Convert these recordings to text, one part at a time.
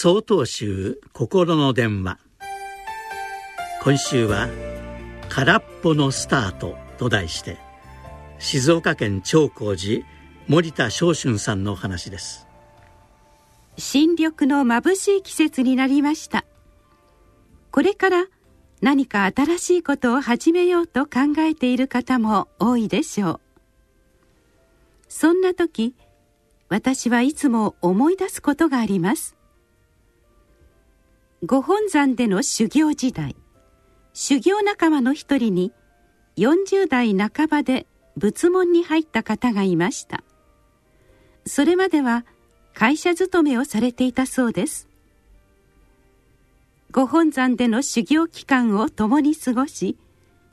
総統集心の電話。今週は「空っぽのスタート」と題して静岡県長光寺森田昇春さんのお話です。新緑の眩しい季節になりました。これから何か新しいことを始めようと考えている方も多いでしょう。そんな時私はいつも思い出すことがあります。ご本山での修行時代。修行仲間の一人に40代半ばで仏門に入った方がいました。それまでは会社勤めをされていたそうです。ご本山での修行期間を共に過ごし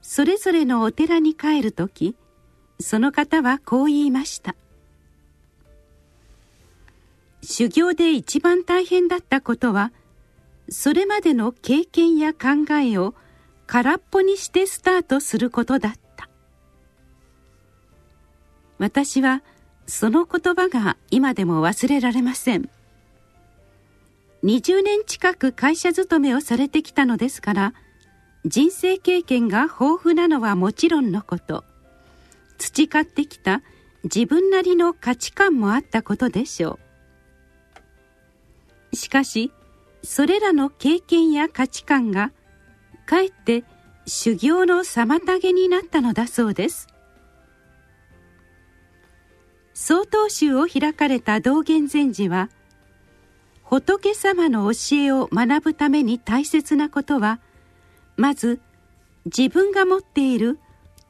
それぞれのお寺に帰る時その方はこう言いました。修行で一番大変だったことはそれまでの経験や考えを空っぽにしてスタートすることだった。私はその言葉が今でも忘れられません。20年近く会社勤めをされてきたのですから人生経験が豊富なのはもちろんのこと。培ってきた自分なりの価値観もあったことでしょう。しかしそれらの経験や価値観がかえって修行の妨げになったのだそうです。曹洞宗を開かれた道元禅師は仏様の教えを学ぶために大切なことはまず自分が持っている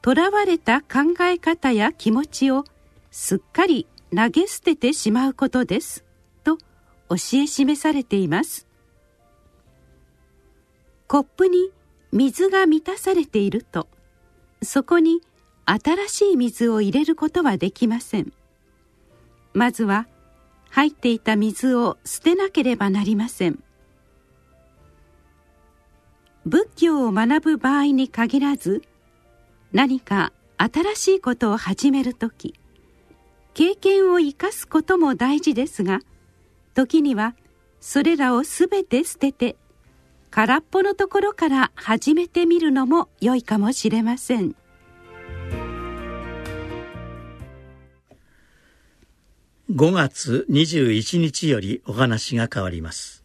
とらわれた考え方や気持ちをすっかり投げ捨ててしまうことです。と教え示されています。コップに水が満たされていると。そこに新しい水を入れることはできません。まずは入っていた水を捨てなければなりません。仏教を学ぶ場合に限らず何か新しいことを始める時経験を生かすことも大事ですが時にはそれらを全て捨てて空っぽのところから始めてみるのも良いかもしれません。5月21日よりお話が変わります。